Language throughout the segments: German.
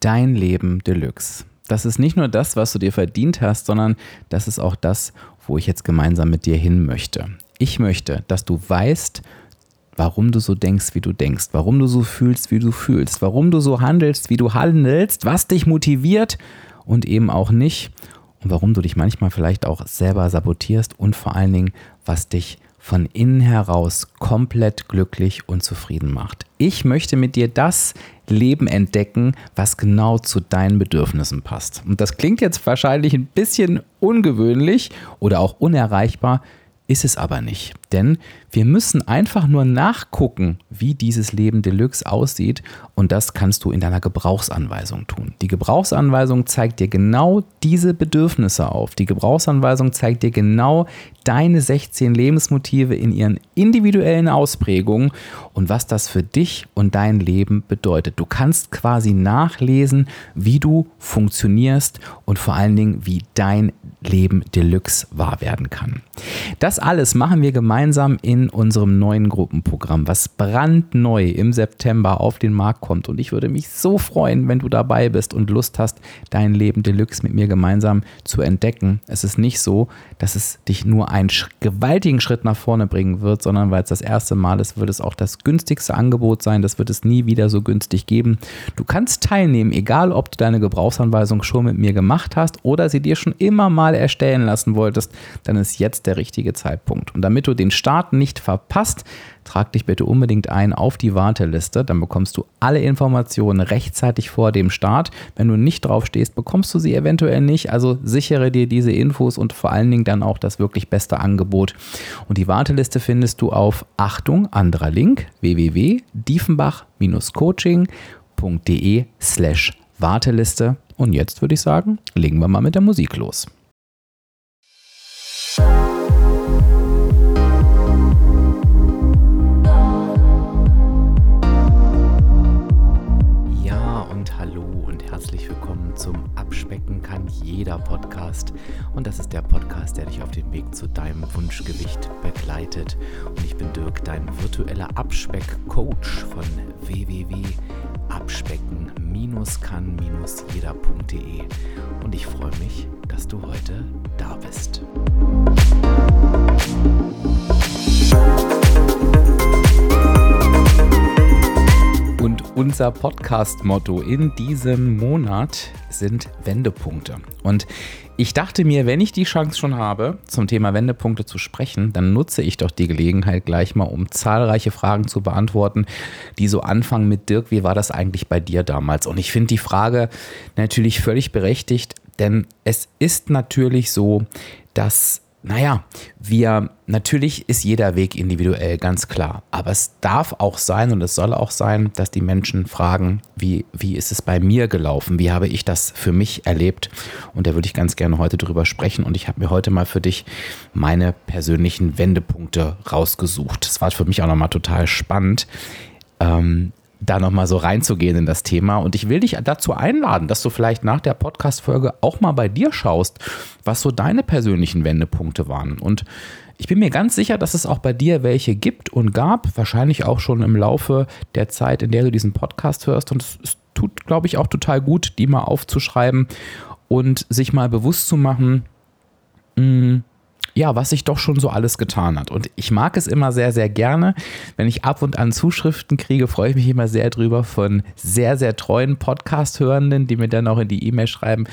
dein Leben Deluxe. Das ist nicht nur das, was du dir verdient hast, sondern das ist auch das, wo ich jetzt gemeinsam mit dir hin möchte. Ich möchte, dass du weißt, warum du so denkst, wie du denkst, warum du so fühlst, wie du fühlst, warum du so handelst, wie du handelst, was dich motiviert und eben auch nicht und warum du dich manchmal vielleicht auch selber sabotierst und vor allen Dingen, was dich von innen heraus komplett glücklich und zufrieden macht. Ich möchte mit dir das Leben entdecken, was genau zu deinen Bedürfnissen passt. Und das klingt jetzt wahrscheinlich ein bisschen ungewöhnlich oder auch unerreichbar, ist es aber nicht. Denn wir müssen einfach nur nachgucken, wie dieses Leben Deluxe aussieht und das kannst du in deiner Gebrauchsanweisung tun. Die Gebrauchsanweisung zeigt dir genau diese Bedürfnisse auf. Die Gebrauchsanweisung zeigt dir genau deine 16 Lebensmotive in ihren individuellen Ausprägungen und was das für dich und dein Leben bedeutet. Du kannst quasi nachlesen, wie du funktionierst und vor allen Dingen, wie dein Leben Deluxe wahr werden kann. Das alles machen wir gemeinsam in unserem neuen Gruppenprogramm, was brandneu im September auf den Markt kommt. Und ich würde mich so freuen, wenn du dabei bist und Lust hast, dein Leben Deluxe mit mir gemeinsam zu entdecken. Es ist nicht so, dass es dich nur einen gewaltigen Schritt nach vorne bringen wird, sondern weil es das erste Mal ist, wird es auch das günstigste Angebot sein. Das wird es nie wieder so günstig geben. Du kannst teilnehmen, egal ob du deine Gebrauchsanweisung schon mit mir gemacht hast oder sie dir schon immer mal erstellen lassen wolltest, dann ist jetzt der richtige Zeitpunkt. Und damit du den Start nicht verpasst, trag dich bitte unbedingt ein auf die Warteliste. Dann bekommst du alle Informationen rechtzeitig vor dem Start. Wenn du nicht drauf stehst, bekommst du sie eventuell nicht. Also sichere dir diese Infos und vor allen Dingen dann auch das wirklich beste Angebot. Und die Warteliste findest du auf Achtung, anderer Link www.diefenbach-coaching.de slash Warteliste. Und jetzt würde ich sagen, legen wir mal mit der Musik los. Podcast. Und das ist der Podcast, der dich auf dem Weg zu deinem Wunschgewicht begleitet. Und ich bin Dirk, dein virtueller Abspeck-Coach von www.abspecken-kann-jeder.de. Und ich freue mich, dass du heute da bist. Und unser Podcast-Motto in diesem Monat sind Wendepunkte. Und ich dachte mir, wenn ich die Chance schon habe, zum Thema Wendepunkte zu sprechen, dann nutze ich doch die Gelegenheit gleich mal, um zahlreiche Fragen zu beantworten, die so anfangen mit Dirk, wie war das eigentlich bei dir damals? Und ich finde die Frage natürlich völlig berechtigt, denn es ist natürlich so, dass naja, wir, natürlich ist jeder Weg individuell, ganz klar. Aber es darf auch sein und es soll auch sein, dass die Menschen fragen, wie, wie ist es bei mir gelaufen? Wie habe ich das für mich erlebt? Und da würde ich ganz gerne heute drüber sprechen. Und ich habe mir heute mal für dich meine persönlichen Wendepunkte rausgesucht. Das war für mich auch nochmal total spannend. Ähm, da nochmal so reinzugehen in das Thema. Und ich will dich dazu einladen, dass du vielleicht nach der Podcast-Folge auch mal bei dir schaust, was so deine persönlichen Wendepunkte waren. Und ich bin mir ganz sicher, dass es auch bei dir welche gibt und gab, wahrscheinlich auch schon im Laufe der Zeit, in der du diesen Podcast hörst. Und es, tut, glaube ich, auch total gut, die mal aufzuschreiben und sich mal bewusst zu machen, mh, hm, ja, was sich doch schon so alles getan hat. Und ich mag es immer sehr, sehr gerne. Wenn ich ab und an Zuschriften kriege, freue ich mich immer sehr drüber von sehr, sehr treuen Podcast-Hörenden, die mir dann auch in die E-Mail schreiben.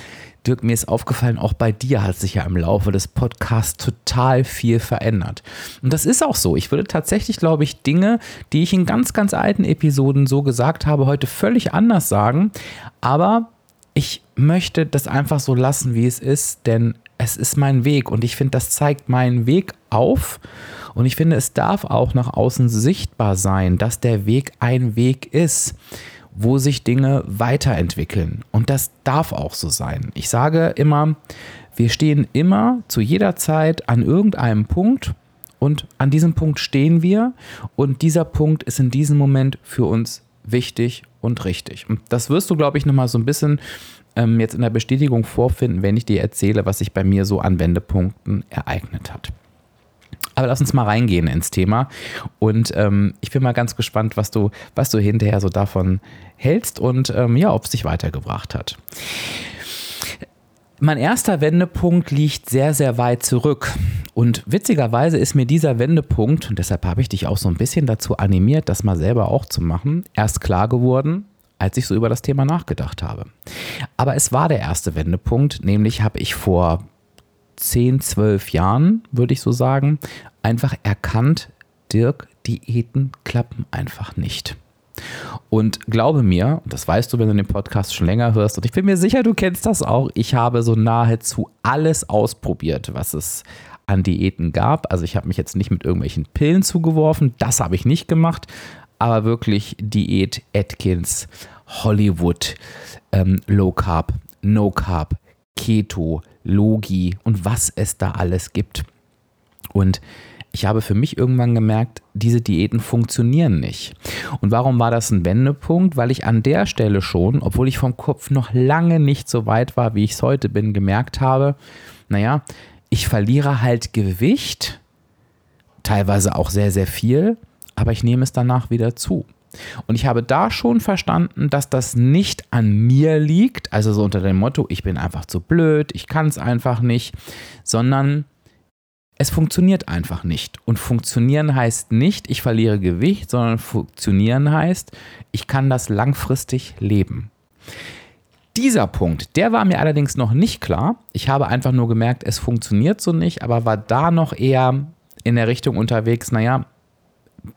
Dirk, mir ist aufgefallen, auch bei dir hat sich ja im Laufe des Podcasts total viel verändert. Und das ist auch so. Ich würde tatsächlich, glaube ich, Dinge, die ich in ganz, ganz alten Episoden so gesagt habe, heute völlig anders sagen. Aber ich möchte das einfach so lassen, wie es ist, denn es ist mein Weg und ich finde, das zeigt meinen Weg auf und ich finde, es darf auch nach außen sichtbar sein, dass der Weg ein Weg ist, wo sich Dinge weiterentwickeln und das darf auch so sein. Ich sage immer, wir stehen immer zu jeder Zeit an irgendeinem Punkt und an diesem Punkt stehen wir und dieser Punkt ist in diesem Moment für uns wichtig und richtig. Und das wirst du, glaube ich, nochmal so ein bisschen ähm, jetzt in der Bestätigung vorfinden, wenn ich dir erzähle, was sich bei mir so an Wendepunkten ereignet hat. Aber lass uns mal reingehen ins Thema. Und ähm, ich bin mal ganz gespannt, was du, was du hinterher so davon hältst und ähm, ja, ob es dich weitergebracht hat. Mein erster Wendepunkt liegt sehr, sehr weit zurück. Und witzigerweise ist mir dieser Wendepunkt, und deshalb habe ich dich auch so ein bisschen dazu animiert, das mal selber auch zu machen, erst klar geworden, als ich so über das Thema nachgedacht habe. Aber es war der erste Wendepunkt, nämlich habe ich vor 10, 12 Jahren, würde ich so sagen, einfach erkannt, Dirk, Diäten klappen einfach nicht. Und glaube mir, das weißt du, wenn du den Podcast schon länger hörst, und ich bin mir sicher, du kennst das auch, ich habe so nahezu alles ausprobiert, was es an Diäten gab. Also ich habe mich jetzt nicht mit irgendwelchen Pillen zugeworfen, das habe ich nicht gemacht, aber wirklich Diät, Atkins, Hollywood, ähm, Low Carb, No Carb, Keto, Logi und was es da alles gibt. Und ich habe für mich irgendwann gemerkt, diese Diäten funktionieren nicht. Und warum war das ein Wendepunkt? Weil ich an der Stelle schon, obwohl ich vom Kopf noch lange nicht so weit war, wie ich es heute bin, gemerkt habe, naja, ich verliere halt Gewicht, teilweise auch sehr, sehr viel, aber ich nehme es danach wieder zu. Und ich habe da schon verstanden, dass das nicht an mir liegt, also so unter dem Motto, ich bin einfach zu blöd, ich kann es einfach nicht, sondern es funktioniert einfach nicht. Und funktionieren heißt nicht, ich verliere Gewicht, sondern funktionieren heißt, ich kann das langfristig leben. Dieser Punkt, der war mir allerdings noch nicht klar. Ich habe einfach nur gemerkt, es funktioniert so nicht, aber war da noch eher in der Richtung unterwegs, naja,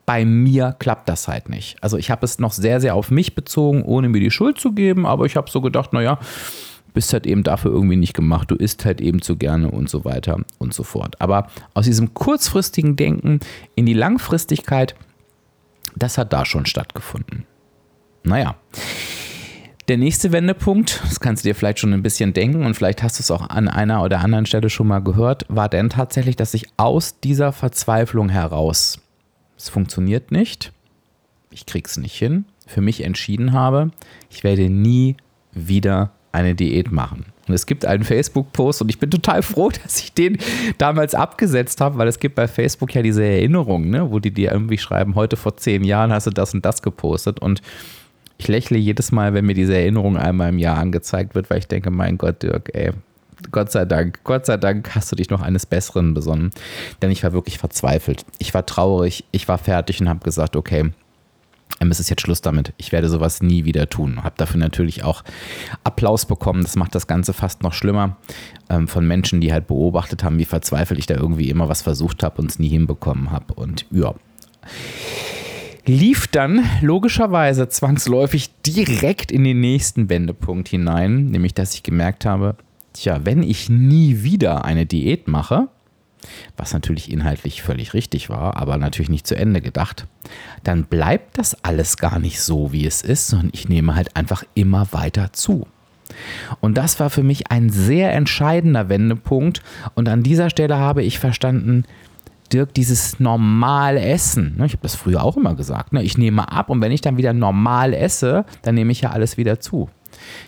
bei mir klappt das halt nicht. Also ich habe es noch sehr, sehr auf mich bezogen, ohne mir die Schuld zu geben, aber ich habe so gedacht, naja, bist halt eben dafür irgendwie nicht gemacht, du isst halt eben zu gerne und so weiter und so fort. Aber aus diesem kurzfristigen Denken in die Langfristigkeit, das hat da schon stattgefunden. Naja. Der nächste Wendepunkt, das kannst du dir vielleicht schon ein bisschen denken und vielleicht hast du es auch an einer oder anderen Stelle schon mal gehört, war dann tatsächlich, dass ich aus dieser Verzweiflung heraus, es funktioniert nicht, ich krieg's nicht hin, für mich entschieden habe, ich werde nie wieder eine Diät machen. Und es gibt einen Facebook-Post und ich bin total froh, dass ich den damals abgesetzt habe, weil es gibt bei Facebook ja diese Erinnerungen, ne, wo die dir irgendwie schreiben, heute vor zehn Jahren hast du das und das gepostet. Und ich lächle jedes Mal, wenn mir diese Erinnerung einmal im Jahr angezeigt wird, weil ich denke, mein Gott, Dirk, ey, Gott sei Dank, Gott sei Dank hast du dich noch eines Besseren besonnen. Denn ich war wirklich verzweifelt. Ich war traurig, ich war fertig und habe gesagt, okay, ähm, es ist jetzt Schluss damit. Ich werde sowas nie wieder tun. Habe dafür natürlich auch Applaus bekommen. Das macht das Ganze fast noch schlimmer ähm, von Menschen, die halt beobachtet haben, wie verzweifelt ich da irgendwie immer was versucht habe und es nie hinbekommen habe. Und ja. Lief dann logischerweise zwangsläufig direkt in den nächsten Wendepunkt hinein, nämlich dass ich gemerkt habe, tja, wenn ich nie wieder eine Diät mache, was natürlich inhaltlich völlig richtig war, aber natürlich nicht zu Ende gedacht, dann bleibt das alles gar nicht so, wie es ist, sondern ich nehme halt einfach immer weiter zu. Und das war für mich ein sehr entscheidender Wendepunkt. Und an dieser Stelle habe ich verstanden, Dirk, dieses normal Essen, ne, ich habe das früher auch immer gesagt, ne, ich nehme ab und wenn ich dann wieder normal esse, dann nehme ich ja alles wieder zu.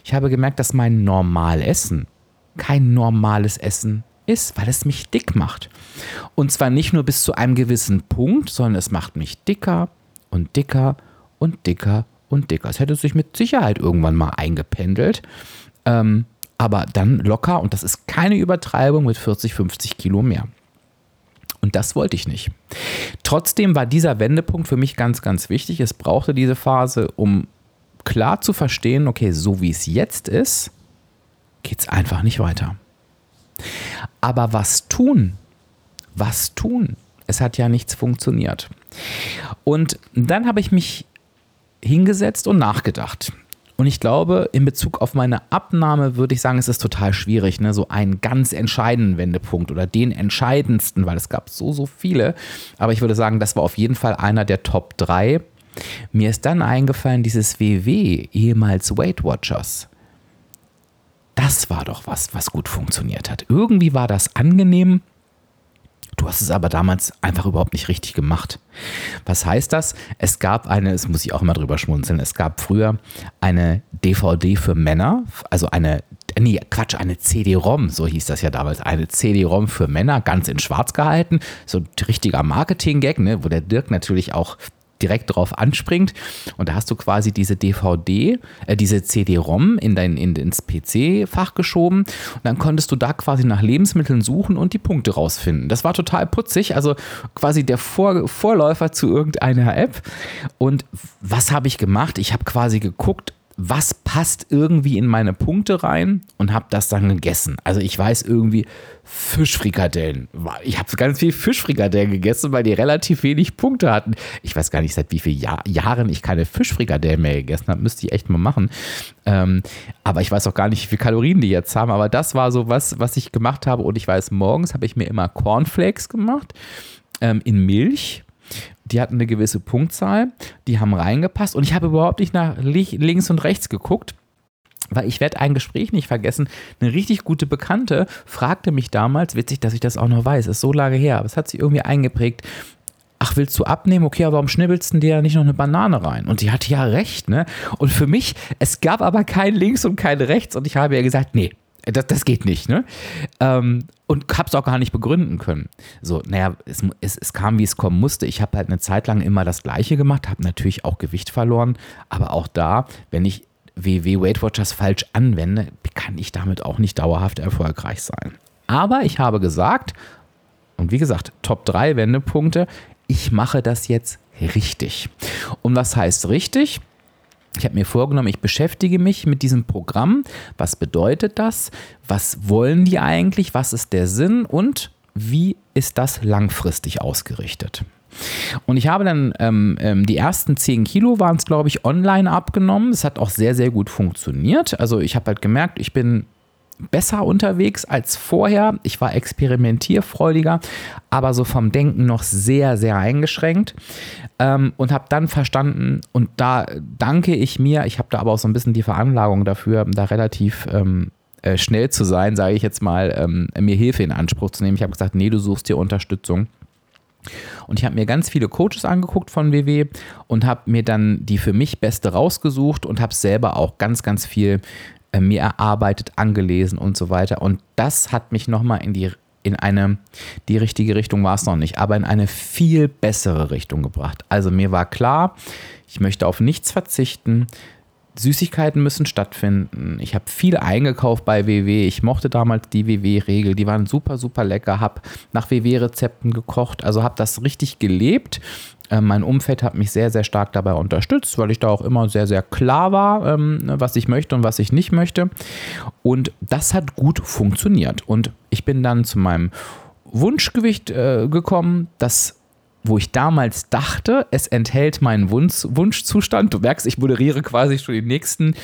Ich habe gemerkt, dass mein Normalessen kein normales Essen ist, weil es mich dick macht. Und zwar nicht nur bis zu einem gewissen Punkt, sondern es macht mich dicker und dicker und dicker und dicker. Es hätte sich mit Sicherheit irgendwann mal eingependelt. Ähm, aber dann locker, und das ist keine Übertreibung, mit 40, 50 Kilo mehr. Und das wollte ich nicht. Trotzdem war dieser Wendepunkt für mich ganz, ganz wichtig. Es brauchte diese Phase, um klar zu verstehen, okay, so wie es jetzt ist, geht es einfach nicht weiter. Aber was tun? Was tun? Es hat ja nichts funktioniert. Und dann habe ich mich hingesetzt und nachgedacht. Und ich glaube, in Bezug auf meine Abnahme würde ich sagen, es ist total schwierig, ne? so einen ganz entscheidenden Wendepunkt oder den entscheidendsten, weil es gab so, so viele. Aber ich würde sagen, das war auf jeden Fall einer der Top 3. Mir ist dann eingefallen, dieses WW, ehemals Weight Watchers das war doch was, was gut funktioniert hat. Irgendwie war das angenehm. Du hast es aber damals einfach überhaupt nicht richtig gemacht. Was heißt das? Es gab eine, das muss ich auch immer drüber schmunzeln, es gab früher eine DVD für Männer, also eine, nee, Quatsch, eine CD-ROM, so hieß das ja damals, eine CD-ROM für Männer, ganz in schwarz gehalten, so ein richtiger Marketing-Gag, ne, wo der Dirk natürlich auch direkt drauf anspringt. Und da hast du quasi diese DVD, äh, diese CD-ROM in dein, in, ins PC-Fach geschoben. Und dann konntest du da quasi nach Lebensmitteln suchen und die Punkte rausfinden. Das war total putzig, also quasi der Vor Vorläufer zu irgendeiner App. Und was habe ich gemacht? Ich habe quasi geguckt, was passt irgendwie in meine Punkte rein und habe das dann gegessen. Also ich weiß irgendwie Fischfrikadellen. Ich habe ganz viel Fischfrikadellen gegessen, weil die relativ wenig Punkte hatten. Ich weiß gar nicht, seit wie vielen Jahr, Jahren ich keine Fischfrikadellen mehr gegessen habe. Müsste ich echt mal machen. Ähm, aber ich weiß auch gar nicht, wie viele Kalorien die jetzt haben. Aber das war so was, was ich gemacht habe. Und ich weiß, morgens habe ich mir immer Cornflakes gemacht ähm, in Milch die hatten eine gewisse Punktzahl, die haben reingepasst und ich habe überhaupt nicht nach links und rechts geguckt. Weil ich werde ein Gespräch nicht vergessen. Eine richtig gute Bekannte fragte mich damals, witzig, dass ich das auch noch weiß, ist so lange her, aber es hat sich irgendwie eingeprägt. Ach, willst du abnehmen? Okay, aber warum schnibbelst du dir ja nicht noch eine Banane rein? Und die hatte ja recht, ne? Und für mich, es gab aber kein links und kein rechts. Und ich habe ja gesagt, nee, das, das geht nicht, ne? Ähm, und habe es auch gar nicht begründen können. So, naja, es, es, es kam, wie es kommen musste. Ich habe halt eine Zeit lang immer das Gleiche gemacht, habe natürlich auch Gewicht verloren, aber auch da, wenn ich WW Weight Watchers falsch anwende, kann ich damit auch nicht dauerhaft erfolgreich sein. Aber ich habe gesagt, und wie gesagt, Top 3 Wendepunkte, ich mache das jetzt richtig. Und was heißt richtig? Ich habe mir vorgenommen, ich beschäftige mich mit diesem Programm. Was bedeutet das? Was wollen die eigentlich? Was ist der Sinn? Und wie ist das langfristig ausgerichtet? Und ich habe dann ähm, ähm die ersten 10 Kilo waren es, glaube ich, online abgenommen. Es hat auch sehr, sehr gut funktioniert. Also ich habe halt gemerkt, ich bin besser unterwegs als vorher. Ich war experimentierfreudiger, aber so vom Denken noch sehr, sehr eingeschränkt ähm, und habe dann verstanden, und da danke ich mir, ich habe da aber auch so ein bisschen die Veranlagung dafür, da relativ ähm, äh, schnell zu sein, sage ich jetzt mal, ähm, mir Hilfe in Anspruch zu nehmen. Ich habe gesagt, nee, du suchst dir Unterstützung. Und ich habe mir ganz viele Coaches angeguckt von WW und habe mir dann die für mich beste rausgesucht und habe selber auch ganz, ganz viel äh, mir erarbeitet, angelesen und so weiter. Und das hat mich nochmal in die in eine, die richtige Richtung war es noch nicht, aber in eine viel bessere Richtung gebracht. Also mir war klar, ich möchte auf nichts verzichten. Süßigkeiten müssen stattfinden. Ich habe viel eingekauft bei WW. Ich mochte damals die WW-Regel. Die waren super, super lecker. Habe nach WW-Rezepten gekocht. Also habe das richtig gelebt mein Umfeld hat mich sehr, sehr stark dabei unterstützt, weil ich da auch immer sehr, sehr klar war, ähm, was ich möchte und was ich nicht möchte. Und das hat gut funktioniert. Und ich bin dann zu meinem Wunschgewicht äh, gekommen, das wo ich damals dachte, es enthält meinen Wunsch, Wunschzustand. Du merkst, ich moderiere quasi schon den nächsten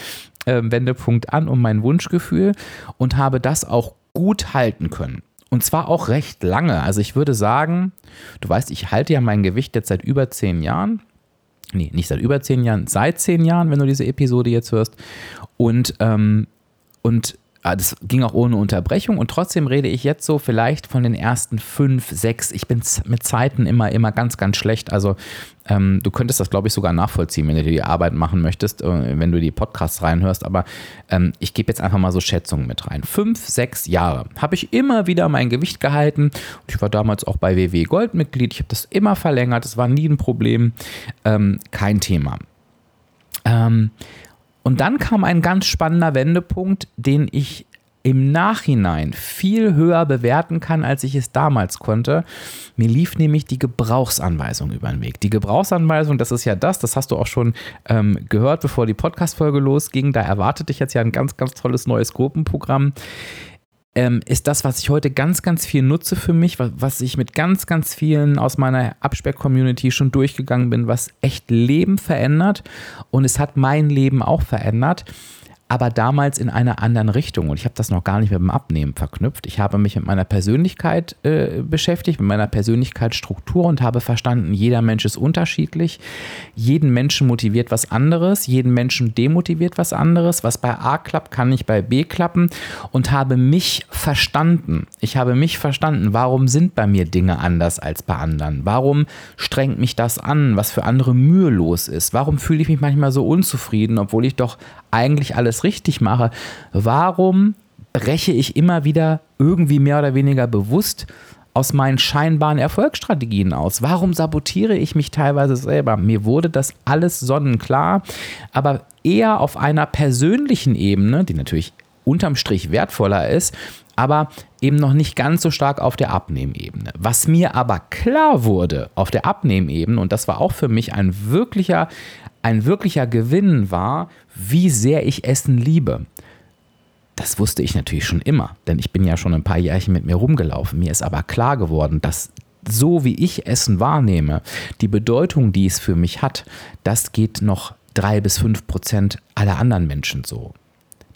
äh, Wendepunkt an um mein Wunschgefühl und habe das auch gut halten können. Und zwar auch recht lange. Also ich würde sagen, du weißt, ich halte ja mein Gewicht jetzt seit über zehn Jahren. Nee, nicht seit über zehn Jahren, seit zehn Jahren, wenn du diese Episode jetzt hörst. Und, ähm, und das ging auch ohne Unterbrechung und trotzdem rede ich jetzt so vielleicht von den ersten fünf, sechs. Ich bin mit Zeiten immer, immer ganz, ganz schlecht. Also ähm, du könntest das, glaube ich, sogar nachvollziehen, wenn du die Arbeit machen möchtest, äh, wenn du die Podcasts reinhörst. Aber ähm, ich gebe jetzt einfach mal so Schätzungen mit rein. Fünf, sechs Jahre habe ich immer wieder mein Gewicht gehalten. Ich war damals auch bei WW Gold Mitglied. Ich habe das immer verlängert. Das war nie ein Problem. Ähm, kein Thema. Ähm, und dann kam ein ganz spannender Wendepunkt, den ich im Nachhinein viel höher bewerten kann, als ich es damals konnte. Mir lief nämlich die Gebrauchsanweisung über den Weg. Die Gebrauchsanweisung, das ist ja das, das hast du auch schon ähm, gehört, bevor die Podcast-Folge losging. Da erwartet dich jetzt ja ein ganz, ganz tolles neues Gruppenprogramm ähm, ist das, was ich heute ganz, ganz viel nutze für mich, was, was ich mit ganz, ganz vielen aus meiner Abspeck-Community schon durchgegangen bin, was echt Leben verändert. Und es hat mein Leben auch verändert aber damals in einer anderen Richtung. Und ich habe das noch gar nicht mit dem Abnehmen verknüpft. Ich habe mich mit meiner Persönlichkeit äh, beschäftigt, mit meiner Persönlichkeitsstruktur und habe verstanden, jeder Mensch ist unterschiedlich. Jeden Menschen motiviert was anderes, jeden Menschen demotiviert was anderes. Was bei A klappt, kann nicht bei B klappen. Und habe mich verstanden. Ich habe mich verstanden. Warum sind bei mir Dinge anders als bei anderen? Warum strengt mich das an, was für andere mühelos ist? Warum fühle ich mich manchmal so unzufrieden, obwohl ich doch eigentlich alles richtig mache, warum breche ich immer wieder irgendwie mehr oder weniger bewusst aus meinen scheinbaren Erfolgsstrategien aus? Warum sabotiere ich mich teilweise selber? Mir wurde das alles sonnenklar, aber eher auf einer persönlichen Ebene, die natürlich unterm Strich wertvoller ist, aber eben noch nicht ganz so stark auf der Abnehmebene. Was mir aber klar wurde auf der Abnehmebene, und das war auch für mich ein wirklicher, ein wirklicher Gewinn, war, wie sehr ich Essen liebe. Das wusste ich natürlich schon immer, denn ich bin ja schon ein paar Jährchen mit mir rumgelaufen. Mir ist aber klar geworden, dass so wie ich Essen wahrnehme, die Bedeutung, die es für mich hat, das geht noch drei bis fünf Prozent aller anderen Menschen so.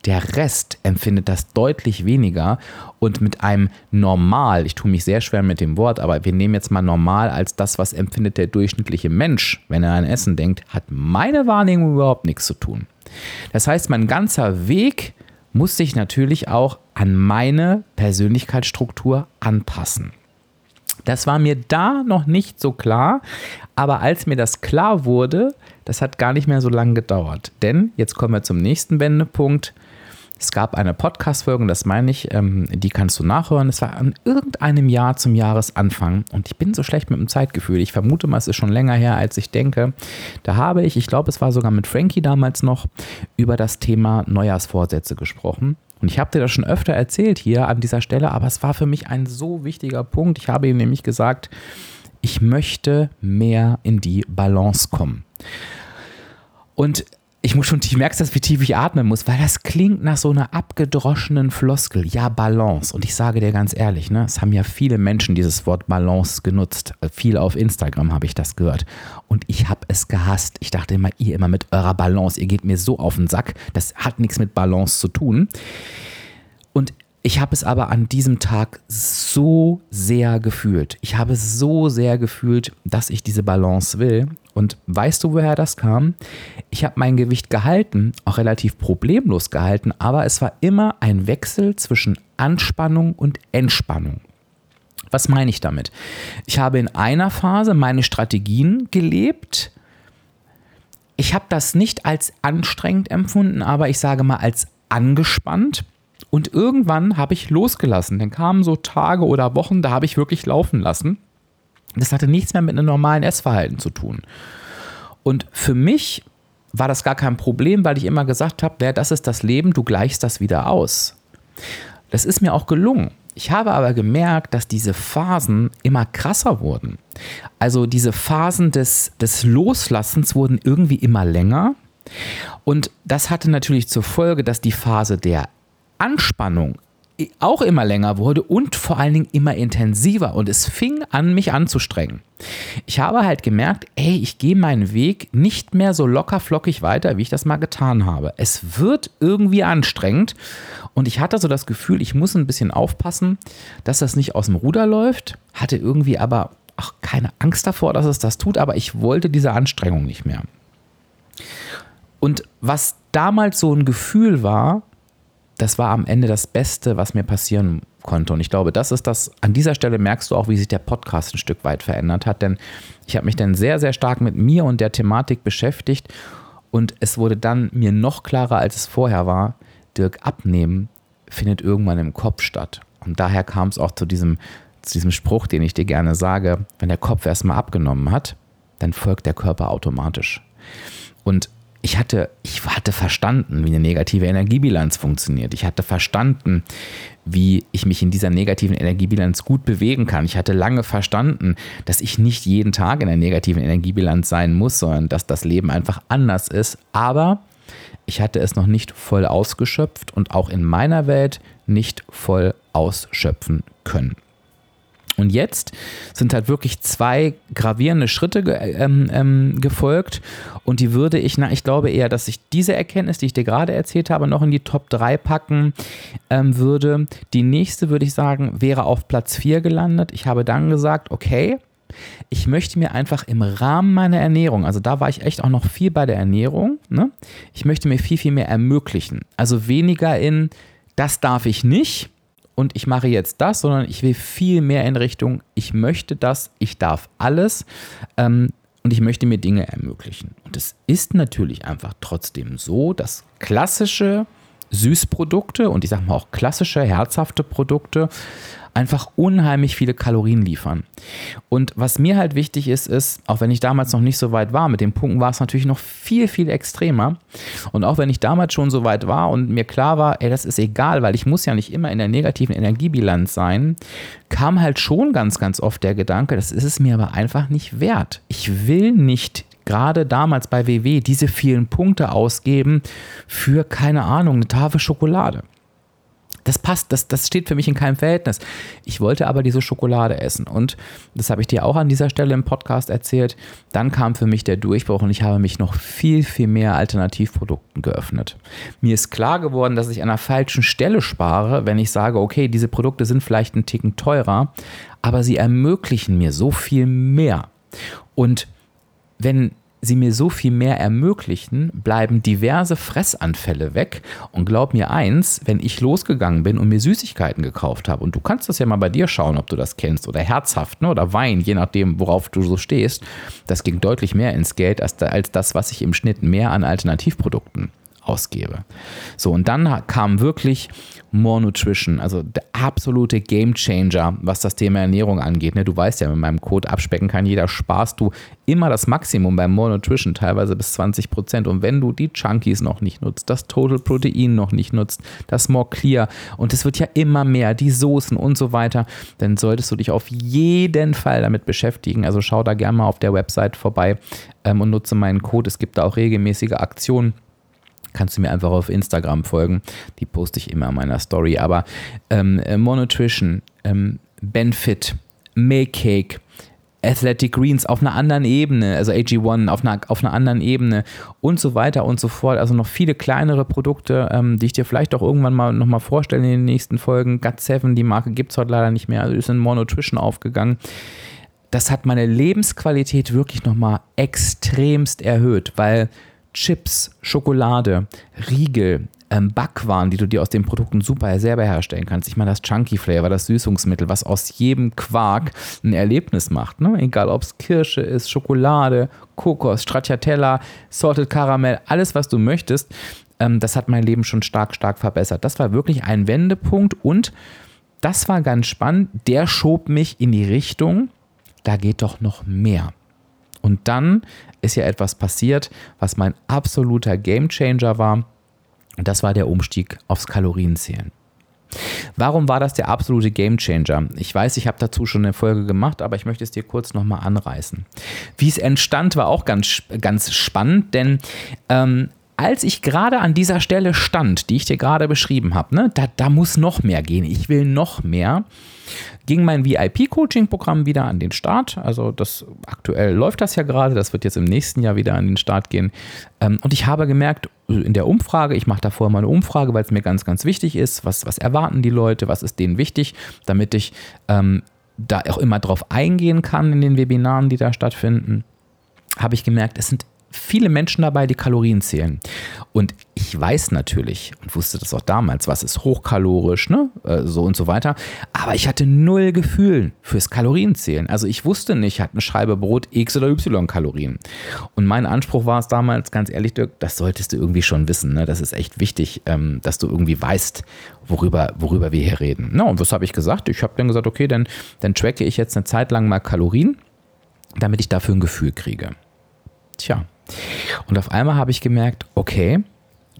Der Rest empfindet das deutlich weniger und mit einem normal, ich tue mich sehr schwer mit dem Wort, aber wir nehmen jetzt mal normal als das, was empfindet der durchschnittliche Mensch, wenn er an Essen denkt, hat meine Wahrnehmung überhaupt nichts zu tun. Das heißt, mein ganzer Weg muss sich natürlich auch an meine Persönlichkeitsstruktur anpassen. Das war mir da noch nicht so klar, aber als mir das klar wurde, das hat gar nicht mehr so lange gedauert. Denn jetzt kommen wir zum nächsten Wendepunkt. Es gab eine Podcast-Folge, das meine ich, ähm, die kannst du nachhören. Es war an irgendeinem Jahr zum Jahresanfang und ich bin so schlecht mit dem Zeitgefühl. Ich vermute mal, es ist schon länger her, als ich denke. Da habe ich, ich glaube, es war sogar mit Frankie damals noch, über das Thema Neujahrsvorsätze gesprochen. Und ich habe dir das schon öfter erzählt hier an dieser Stelle, aber es war für mich ein so wichtiger Punkt. Ich habe ihm nämlich gesagt, ich möchte mehr in die Balance kommen. Und ich muss schon, ich merke das, wie tief ich atmen muss, weil das klingt nach so einer abgedroschenen Floskel. Ja, Balance. Und ich sage dir ganz ehrlich, ne, es haben ja viele Menschen dieses Wort Balance genutzt. Viel auf Instagram habe ich das gehört. Und ich habe es gehasst. Ich dachte immer, ihr immer mit eurer Balance, ihr geht mir so auf den Sack. Das hat nichts mit Balance zu tun. Und ich habe es aber an diesem Tag so sehr gefühlt. Ich habe so sehr gefühlt, dass ich diese Balance will. Und weißt du, woher das kam? Ich habe mein Gewicht gehalten, auch relativ problemlos gehalten, aber es war immer ein Wechsel zwischen Anspannung und Entspannung. Was meine ich damit? Ich habe in einer Phase meine Strategien gelebt. Ich habe das nicht als anstrengend empfunden, aber ich sage mal als angespannt. Und irgendwann habe ich losgelassen. Dann kamen so Tage oder Wochen, da habe ich wirklich laufen lassen. Das hatte nichts mehr mit einem normalen Essverhalten zu tun. Und für mich war das gar kein Problem, weil ich immer gesagt habe, ja, das ist das Leben, du gleichst das wieder aus. Das ist mir auch gelungen. Ich habe aber gemerkt, dass diese Phasen immer krasser wurden. Also diese Phasen des, des Loslassens wurden irgendwie immer länger. Und das hatte natürlich zur Folge, dass die Phase der Anspannung auch immer länger wurde und vor allen Dingen immer intensiver und es fing an, mich anzustrengen. Ich habe halt gemerkt, ey, ich gehe meinen Weg nicht mehr so locker flockig weiter, wie ich das mal getan habe. Es wird irgendwie anstrengend und ich hatte so das Gefühl, ich muss ein bisschen aufpassen, dass das nicht aus dem Ruder läuft, hatte irgendwie aber auch keine Angst davor, dass es das tut, aber ich wollte diese Anstrengung nicht mehr. Und was damals so ein Gefühl war, das war am Ende das Beste, was mir passieren konnte. Und ich glaube, das ist das, an dieser Stelle merkst du auch, wie sich der Podcast ein Stück weit verändert hat. Denn ich habe mich dann sehr, sehr stark mit mir und der Thematik beschäftigt. Und es wurde dann mir noch klarer, als es vorher war, Dirk, abnehmen findet irgendwann im Kopf statt. Und daher kam es auch zu diesem, zu diesem Spruch, den ich dir gerne sage, wenn der Kopf erstmal abgenommen hat, dann folgt der Körper automatisch. Und ich hatte, ich hatte verstanden, wie eine negative Energiebilanz funktioniert. Ich hatte verstanden, wie ich mich in dieser negativen Energiebilanz gut bewegen kann. Ich hatte lange verstanden, dass ich nicht jeden Tag in einer negativen Energiebilanz sein muss, sondern dass das Leben einfach anders ist. Aber ich hatte es noch nicht voll ausgeschöpft und auch in meiner Welt nicht voll ausschöpfen können. Und jetzt sind halt wirklich zwei gravierende Schritte ge ähm, ähm, gefolgt. Und die würde ich, na, ich glaube eher, dass ich diese Erkenntnis, die ich dir gerade erzählt habe, noch in die Top 3 packen ähm, würde. Die nächste, würde ich sagen, wäre auf Platz 4 gelandet. Ich habe dann gesagt, okay, ich möchte mir einfach im Rahmen meiner Ernährung, also da war ich echt auch noch viel bei der Ernährung, ne? ich möchte mir viel, viel mehr ermöglichen. Also weniger in, das darf ich nicht, und ich mache jetzt das, sondern ich will viel mehr in Richtung, ich möchte das, ich darf alles. Ähm, und ich möchte mir Dinge ermöglichen. Und es ist natürlich einfach trotzdem so, dass klassische Süßprodukte und ich sage mal auch klassische herzhafte Produkte einfach unheimlich viele Kalorien liefern. Und was mir halt wichtig ist, ist, auch wenn ich damals noch nicht so weit war, mit den Punkten war es natürlich noch viel, viel extremer. Und auch wenn ich damals schon so weit war und mir klar war, ey, das ist egal, weil ich muss ja nicht immer in der negativen Energiebilanz sein, kam halt schon ganz, ganz oft der Gedanke, das ist es mir aber einfach nicht wert. Ich will nicht gerade damals bei WW diese vielen Punkte ausgeben für, keine Ahnung, eine Tafel Schokolade. Das passt, das, das steht für mich in keinem Verhältnis. Ich wollte aber diese Schokolade essen und das habe ich dir auch an dieser Stelle im Podcast erzählt. Dann kam für mich der Durchbruch und ich habe mich noch viel, viel mehr Alternativprodukten geöffnet. Mir ist klar geworden, dass ich an der falschen Stelle spare, wenn ich sage, okay, diese Produkte sind vielleicht einen Ticken teurer, aber sie ermöglichen mir so viel mehr. Und wenn sie mir so viel mehr ermöglichen, bleiben diverse Fressanfälle weg. Und glaub mir eins, wenn ich losgegangen bin und mir Süßigkeiten gekauft habe, und du kannst das ja mal bei dir schauen, ob du das kennst, oder herzhaft, ne, oder Wein, je nachdem, worauf du so stehst, das ging deutlich mehr ins Geld als, als das, was ich im Schnitt mehr an Alternativprodukten ausgebe. So, und dann kam wirklich More Nutrition, also der absolute Game Changer, was das Thema Ernährung angeht. Ne? Du weißt ja, mit meinem Code abspecken kann jeder, sparst du immer das Maximum beim More Nutrition, teilweise bis 20 Prozent. Und wenn du die Chunkies noch nicht nutzt, das Total Protein noch nicht nutzt, das More Clear und es wird ja immer mehr, die Soßen und so weiter, dann solltest du dich auf jeden Fall damit beschäftigen. Also schau da gerne mal auf der Website vorbei ähm, und nutze meinen Code. Es gibt da auch regelmäßige Aktionen kannst du mir einfach auf Instagram folgen. Die poste ich immer in meiner Story. Aber ähm, äh, Monutrition, ähm, Benfit, Maycake, Athletic Greens auf einer anderen Ebene, also AG1 auf einer, auf einer anderen Ebene und so weiter und so fort. Also noch viele kleinere Produkte, ähm, die ich dir vielleicht auch irgendwann mal nochmal vorstelle in den nächsten Folgen. Gut7, die Marke gibt es heute leider nicht mehr, also ist in Monutrition aufgegangen. Das hat meine Lebensqualität wirklich nochmal extremst erhöht, weil Chips, Schokolade, Riegel, ähm, Backwaren, die du dir aus den Produkten super selber herstellen kannst. Ich meine, das Chunky Flavor, das Süßungsmittel, was aus jedem Quark ein Erlebnis macht. Ne? Egal, ob es Kirsche ist, Schokolade, Kokos, Stracciatella, Salted Caramel, alles, was du möchtest. Ähm, das hat mein Leben schon stark, stark verbessert. Das war wirklich ein Wendepunkt und das war ganz spannend. Der schob mich in die Richtung, da geht doch noch mehr. Und dann ist ja etwas passiert, was mein absoluter Gamechanger war. Und das war der Umstieg aufs Kalorienzählen. Warum war das der absolute Gamechanger? Ich weiß, ich habe dazu schon eine Folge gemacht, aber ich möchte es dir kurz nochmal anreißen. Wie es entstand, war auch ganz, ganz spannend, denn ähm, als ich gerade an dieser Stelle stand, die ich dir gerade beschrieben habe, ne, da, da muss noch mehr gehen, ich will noch mehr, ging mein VIP-Coaching-Programm wieder an den Start. Also das aktuell läuft das ja gerade, das wird jetzt im nächsten Jahr wieder an den Start gehen. Ähm, und ich habe gemerkt, in der Umfrage, ich mache davor mal eine Umfrage, weil es mir ganz, ganz wichtig ist, was, was erwarten die Leute, was ist denen wichtig, damit ich ähm, da auch immer drauf eingehen kann in den Webinaren, die da stattfinden habe ich gemerkt, es sind viele Menschen dabei, die Kalorien zählen. Und ich weiß natürlich und wusste das auch damals, was ist hochkalorisch, ne? Äh, so und so weiter. Aber ich hatte null Gefühl fürs Kalorienzählen. Also ich wusste nicht, hat eine Scheibe Brot X oder Y Kalorien. Und mein Anspruch war es damals, ganz ehrlich, Dirk, das solltest du irgendwie schon wissen. Ne? Das ist echt wichtig, ähm, dass du irgendwie weißt, worüber, worüber wir hier reden. Na, und was habe ich gesagt? Ich habe dann gesagt, okay, dann, dann tracke ich jetzt eine Zeit lang mal Kalorien, damit ich dafür ein Gefühl kriege. Tja, und auf einmal habe ich gemerkt, okay,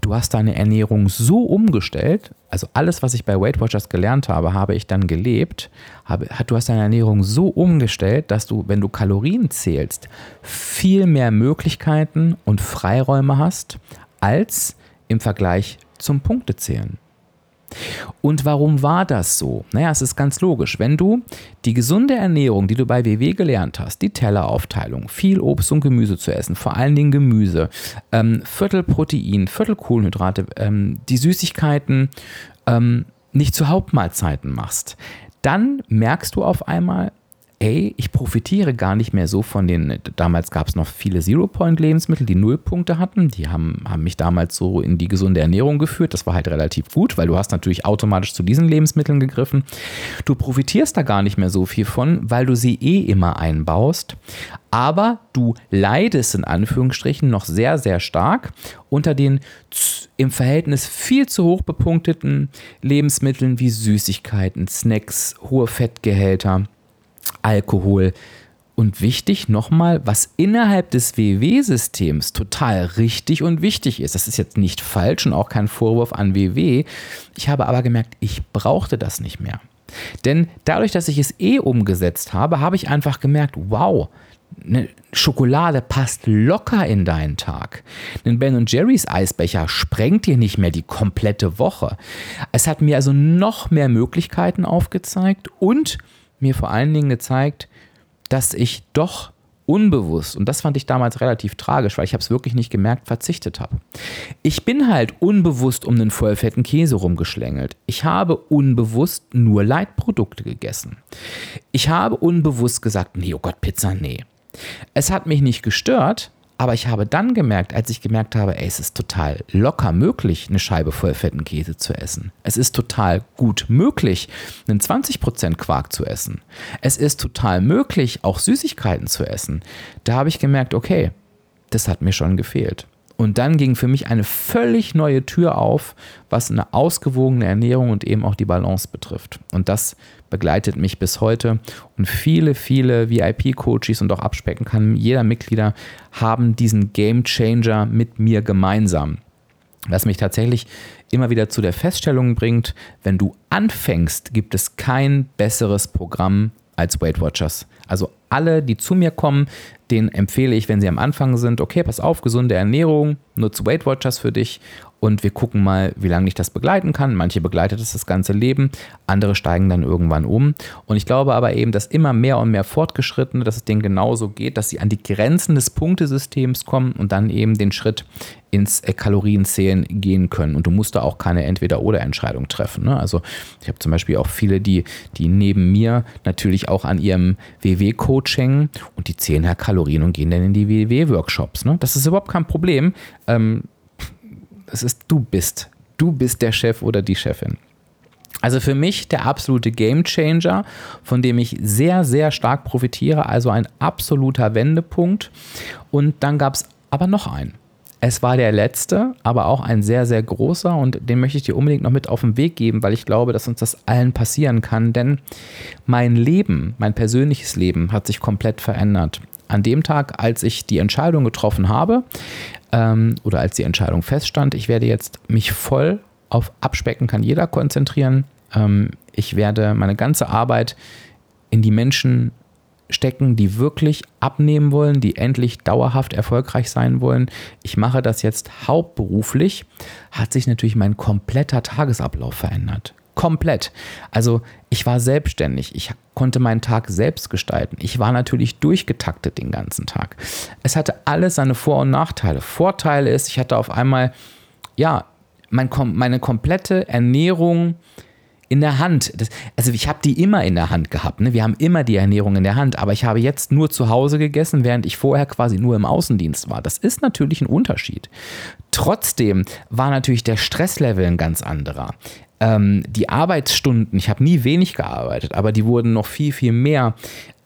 du hast deine Ernährung so umgestellt, also alles, was ich bei Weight Watchers gelernt habe, habe ich dann gelebt. Habe, du hast deine Ernährung so umgestellt, dass du, wenn du Kalorien zählst, viel mehr Möglichkeiten und Freiräume hast, als im Vergleich zum Punktezählen. Und warum war das so? Naja, es ist ganz logisch. Wenn du die gesunde Ernährung, die du bei WW gelernt hast, die Telleraufteilung, viel Obst und Gemüse zu essen, vor allen Dingen Gemüse, ähm, Viertel Protein, Viertel Kohlenhydrate, ähm, die Süßigkeiten ähm, nicht zu Hauptmahlzeiten machst, dann merkst du auf einmal, ey, ich profitiere gar nicht mehr so von den, damals gab es noch viele Zero-Point-Lebensmittel, die Nullpunkte hatten. Die haben, haben mich damals so in die gesunde Ernährung geführt. Das war halt relativ gut, weil du hast natürlich automatisch zu diesen Lebensmitteln gegriffen. Du profitierst da gar nicht mehr so viel von, weil du sie eh immer einbaust. Aber du leidest in Anführungsstrichen noch sehr, sehr stark unter den im Verhältnis viel zu hoch bepunkteten Lebensmitteln wie Süßigkeiten, Snacks, hohe Fettgehälter, Alkohol. Und wichtig nochmal, was innerhalb des WW-Systems total richtig und wichtig ist. Das ist jetzt nicht falsch und auch kein Vorwurf an WW. Ich habe aber gemerkt, ich brauchte das nicht mehr. Denn dadurch, dass ich es eh umgesetzt habe, habe ich einfach gemerkt, wow, eine Schokolade passt locker in deinen Tag. Ein Ben Jerry's Eisbecher sprengt dir nicht mehr die komplette Woche. Es hat mir also noch mehr Möglichkeiten aufgezeigt und mir vor allen Dingen gezeigt, dass ich doch unbewusst, und das fand ich damals relativ tragisch, weil ich habe es wirklich nicht gemerkt, verzichtet habe. Ich bin halt unbewusst um einen vollfetten Käse rumgeschlängelt. Ich habe unbewusst nur Leitprodukte gegessen. Ich habe unbewusst gesagt, nee, oh Gott, Pizza, nee. Es hat mich nicht gestört, aber ich habe dann gemerkt, als ich gemerkt habe, ey, es ist total locker möglich, eine Scheibe voll fetten Käse zu essen. Es ist total gut möglich, einen 20% Quark zu essen. Es ist total möglich, auch Süßigkeiten zu essen. Da habe ich gemerkt, okay, das hat mir schon gefehlt. Und dann ging für mich eine völlig neue Tür auf, was eine ausgewogene Ernährung und eben auch die Balance betrifft. Und das begleitet mich bis heute. Und viele, viele VIP-Coaches und auch abspecken kann jeder Mitglieder haben diesen Game Changer mit mir gemeinsam. Was mich tatsächlich immer wieder zu der Feststellung bringt, wenn du anfängst, gibt es kein besseres Programm als Weight Watchers. Also alle, die zu mir kommen, denen empfehle ich, wenn sie am Anfang sind, okay, pass auf, gesunde Ernährung, nutze Weight Watchers für dich und wir gucken mal, wie lange ich das begleiten kann. Manche begleitet es das ganze Leben, andere steigen dann irgendwann um. Und ich glaube aber eben, dass immer mehr und mehr Fortgeschrittene, dass es denen genauso geht, dass sie an die Grenzen des Punktesystems kommen und dann eben den Schritt ins äh, Kalorienzählen gehen können. Und du musst da auch keine Entweder-Oder-Entscheidung treffen. Ne? Also ich habe zum Beispiel auch viele, die, die neben mir natürlich auch an ihrem WW-Coaching und die zählen halt Kalorien und gehen dann in die WW-Workshops. Ne? Das ist überhaupt kein Problem. Ähm, es ist, du bist. Du bist der Chef oder die Chefin. Also für mich der absolute Game Changer, von dem ich sehr, sehr stark profitiere. Also ein absoluter Wendepunkt. Und dann gab es aber noch einen. Es war der letzte, aber auch ein sehr, sehr großer und den möchte ich dir unbedingt noch mit auf den Weg geben, weil ich glaube, dass uns das allen passieren kann. Denn mein Leben, mein persönliches Leben hat sich komplett verändert. An dem Tag, als ich die Entscheidung getroffen habe ähm, oder als die Entscheidung feststand, ich werde jetzt mich voll auf Abspecken kann jeder konzentrieren. Ähm, ich werde meine ganze Arbeit in die Menschen stecken, die wirklich abnehmen wollen, die endlich dauerhaft erfolgreich sein wollen. Ich mache das jetzt hauptberuflich, hat sich natürlich mein kompletter Tagesablauf verändert. Komplett. Also ich war selbstständig, ich konnte meinen Tag selbst gestalten. Ich war natürlich durchgetaktet den ganzen Tag. Es hatte alles seine Vor- und Nachteile. Vorteil ist, ich hatte auf einmal, ja, mein, meine komplette Ernährung in der Hand. Das, also ich habe die immer in der Hand gehabt. Ne? Wir haben immer die Ernährung in der Hand, aber ich habe jetzt nur zu Hause gegessen, während ich vorher quasi nur im Außendienst war. Das ist natürlich ein Unterschied. Trotzdem war natürlich der Stresslevel ein ganz anderer. Ähm, die Arbeitsstunden, ich habe nie wenig gearbeitet, aber die wurden noch viel, viel mehr.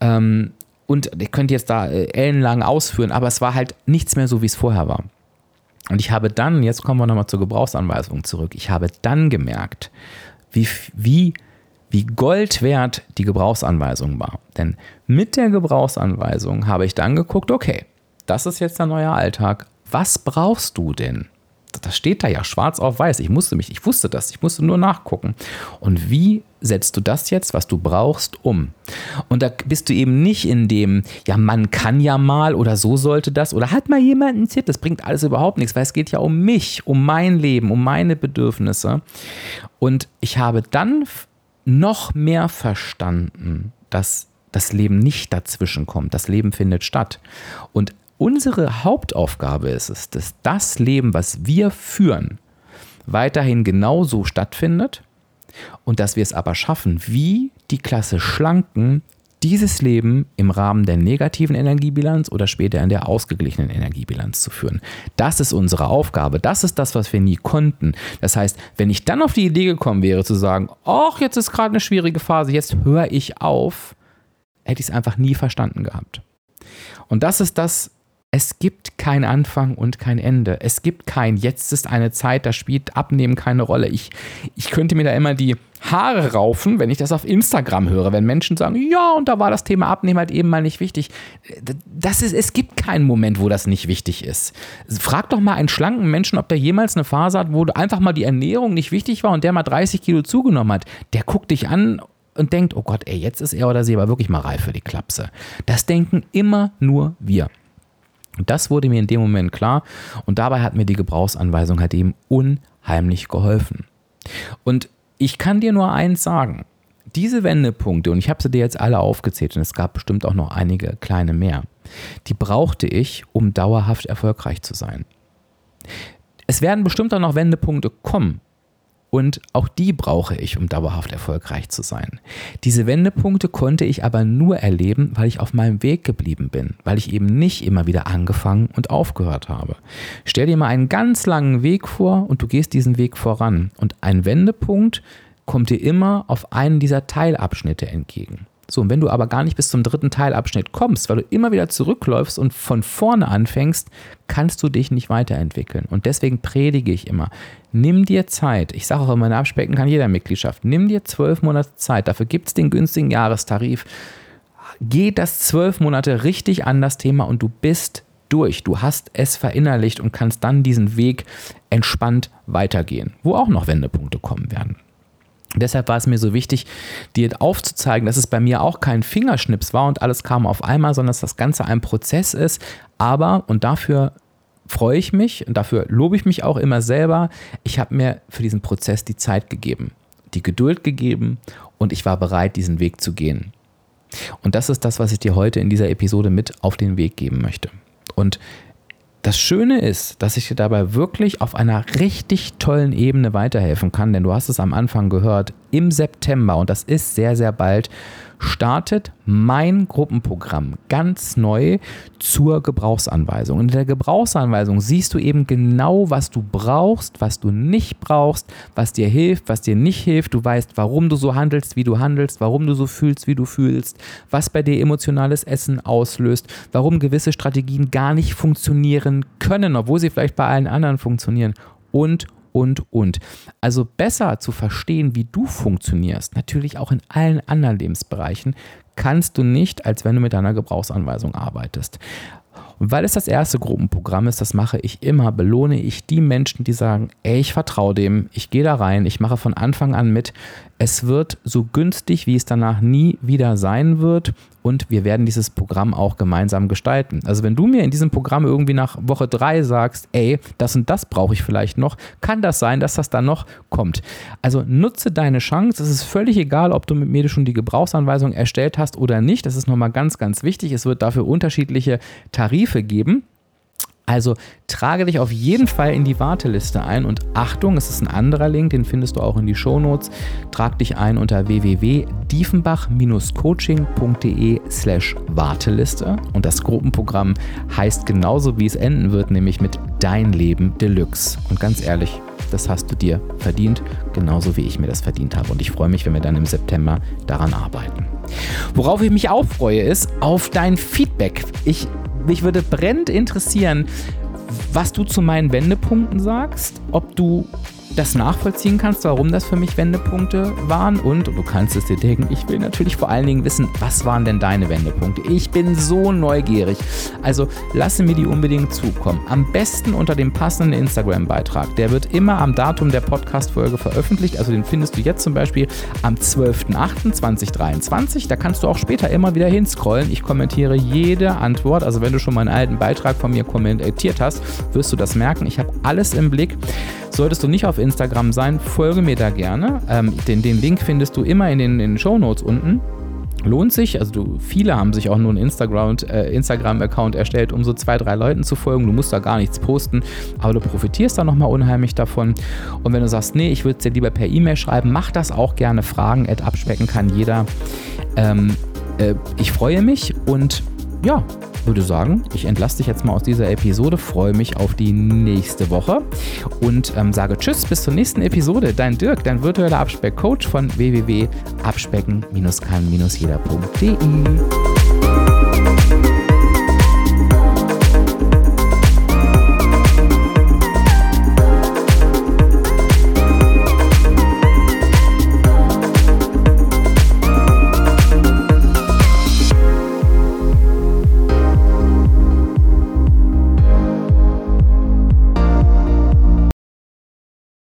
Ähm, und ich könnte jetzt da äh, ellenlang ausführen, aber es war halt nichts mehr so, wie es vorher war. Und ich habe dann, jetzt kommen wir nochmal zur Gebrauchsanweisung zurück, ich habe dann gemerkt, wie, wie, wie Gold wert die Gebrauchsanweisung war. Denn mit der Gebrauchsanweisung habe ich dann geguckt, okay, das ist jetzt der neue Alltag. Was brauchst du denn? Das steht da ja schwarz auf weiß. Ich musste mich, ich wusste das, ich musste nur nachgucken. Und wie setzt du das jetzt, was du brauchst, um? Und da bist du eben nicht in dem, ja, man kann ja mal oder so sollte das oder hat mal jemanden Tipp. Das bringt alles überhaupt nichts, weil es geht ja um mich, um mein Leben, um meine Bedürfnisse. Und ich habe dann noch mehr verstanden, dass das Leben nicht dazwischen kommt. Das Leben findet statt. Und unsere Hauptaufgabe ist es, dass das Leben, was wir führen, weiterhin genauso stattfindet und dass wir es aber schaffen, wie die Klasse Schlanken dieses Leben im Rahmen der negativen Energiebilanz oder später in der ausgeglichenen Energiebilanz zu führen. Das ist unsere Aufgabe. Das ist das, was wir nie konnten. Das heißt, wenn ich dann auf die Idee gekommen wäre zu sagen, ach, jetzt ist gerade eine schwierige Phase, jetzt höre ich auf, hätte ich es einfach nie verstanden gehabt. Und das ist das, es gibt kein Anfang und kein Ende. Es gibt kein, jetzt ist eine Zeit, da spielt Abnehmen keine Rolle. Ich, ich könnte mir da immer die Haare raufen, wenn ich das auf Instagram höre, wenn Menschen sagen, ja, und da war das Thema Abnehmen halt eben mal nicht wichtig. Das ist, es gibt keinen Moment, wo das nicht wichtig ist. Frag doch mal einen schlanken Menschen, ob der jemals eine Phase hat, wo einfach mal die Ernährung nicht wichtig war und der mal 30 Kilo zugenommen hat. Der guckt dich an und denkt, oh Gott, ey, jetzt ist er oder sie aber wirklich mal reif für die Klapse. Das denken immer nur wir. Und das wurde mir in dem Moment klar und dabei hat mir die Gebrauchsanweisung halt eben unheimlich geholfen. Und ich kann dir nur eins sagen. Diese Wendepunkte, und ich habe sie dir jetzt alle aufgezählt und es gab bestimmt auch noch einige kleine mehr, die brauchte ich, um dauerhaft erfolgreich zu sein. Es werden bestimmt auch noch Wendepunkte kommen, und auch die brauche ich, um dauerhaft erfolgreich zu sein. Diese Wendepunkte konnte ich aber nur erleben, weil ich auf meinem Weg geblieben bin, weil ich eben nicht immer wieder angefangen und aufgehört habe. Stell dir mal einen ganz langen Weg vor und du gehst diesen Weg voran. Und ein Wendepunkt kommt dir immer auf einen dieser Teilabschnitte entgegen. So, und wenn du aber gar nicht bis zum dritten Teilabschnitt kommst, weil du immer wieder zurückläufst und von vorne anfängst, kannst du dich nicht weiterentwickeln. Und deswegen predige ich immer, nimm dir Zeit. Ich sage auch immer, Abspecken kann jeder Mitgliedschaft. Nimm dir zwölf Monate Zeit. Dafür gibt es den günstigen Jahrestarif. Geh das zwölf Monate richtig an das Thema und du bist durch. Du hast es verinnerlicht und kannst dann diesen Weg entspannt weitergehen, wo auch noch Wendepunkte kommen werden. Deshalb war es mir so wichtig, dir aufzuzeigen, dass es bei mir auch kein Fingerschnips war und alles kam auf einmal, sondern dass das Ganze ein Prozess ist. Aber, und dafür freue ich mich und dafür lobe ich mich auch immer selber, ich habe mir für diesen Prozess die Zeit gegeben, die Geduld gegeben und ich war bereit, diesen Weg zu gehen. Und das ist das, was ich dir heute in dieser Episode mit auf den Weg geben möchte. Und das Schöne ist, dass ich dir dabei wirklich auf einer richtig tollen Ebene weiterhelfen kann, denn du hast es am Anfang gehört, im September, und das ist sehr, sehr bald, startet mein Gruppenprogramm ganz neu zur Gebrauchsanweisung. In der Gebrauchsanweisung siehst du eben genau, was du brauchst, was du nicht brauchst, was dir hilft, was dir nicht hilft. Du weißt, warum du so handelst, wie du handelst, warum du so fühlst, wie du fühlst, was bei dir emotionales Essen auslöst, warum gewisse Strategien gar nicht funktionieren können, obwohl sie vielleicht bei allen anderen funktionieren und, und, und. Also besser zu verstehen, wie du funktionierst, natürlich auch in allen anderen Lebensbereichen, kannst du nicht, als wenn du mit deiner Gebrauchsanweisung arbeitest. Und weil es das erste Gruppenprogramm ist, das mache ich immer, belohne ich die Menschen, die sagen, ey, ich vertraue dem, ich gehe da rein, ich mache von Anfang an mit. Es wird so günstig, wie es danach nie wieder sein wird und wir werden dieses Programm auch gemeinsam gestalten. Also wenn du mir in diesem Programm irgendwie nach Woche drei sagst, ey, das und das brauche ich vielleicht noch, kann das sein, dass das dann noch kommt. Also nutze deine Chance. Es ist völlig egal, ob du mit mir schon die Gebrauchsanweisung erstellt hast oder nicht. Das ist nochmal ganz, ganz wichtig. Es wird dafür unterschiedliche Tarife geben. Also trage dich auf jeden Fall in die Warteliste ein und Achtung, es ist ein anderer Link, den findest du auch in die Shownotes. Trag dich ein unter www.diefenbach-coaching.de slash Warteliste und das Gruppenprogramm heißt genauso wie es enden wird, nämlich mit Dein Leben Deluxe. Und ganz ehrlich, das hast du dir verdient, genauso wie ich mir das verdient habe. Und ich freue mich, wenn wir dann im September daran arbeiten. Worauf ich mich auch freue, ist auf dein Feedback. Ich mich würde brennend interessieren, was du zu meinen Wendepunkten sagst, ob du das nachvollziehen kannst, warum das für mich Wendepunkte waren und, du kannst es dir denken, ich will natürlich vor allen Dingen wissen, was waren denn deine Wendepunkte? Ich bin so neugierig. Also lasse mir die unbedingt zukommen. Am besten unter dem passenden Instagram-Beitrag. Der wird immer am Datum der Podcast-Folge veröffentlicht. Also den findest du jetzt zum Beispiel am 12.08.2023. Da kannst du auch später immer wieder hinscrollen. Ich kommentiere jede Antwort. Also wenn du schon mal einen alten Beitrag von mir kommentiert hast, wirst du das merken. Ich habe alles im Blick. Solltest du nicht auf Instagram sein, folge mir da gerne. Ähm, den, den Link findest du immer in den, in den Show Notes unten. Lohnt sich, also du, viele haben sich auch nur einen Instagram-Account äh, Instagram erstellt, um so zwei, drei Leuten zu folgen. Du musst da gar nichts posten, aber du profitierst da nochmal unheimlich davon. Und wenn du sagst, nee, ich würde es dir lieber per E-Mail schreiben, mach das auch gerne. Fragen abspecken kann jeder. Ähm, Äh, ich freue mich und ja, würde sagen, ich entlasse dich jetzt mal aus dieser Episode, freue mich auf die nächste Woche und ähm, sage Tschüss, bis zur nächsten Episode. Dein Dirk, dein virtueller Abspeckcoach von www.abspecken-kann-jeder.de.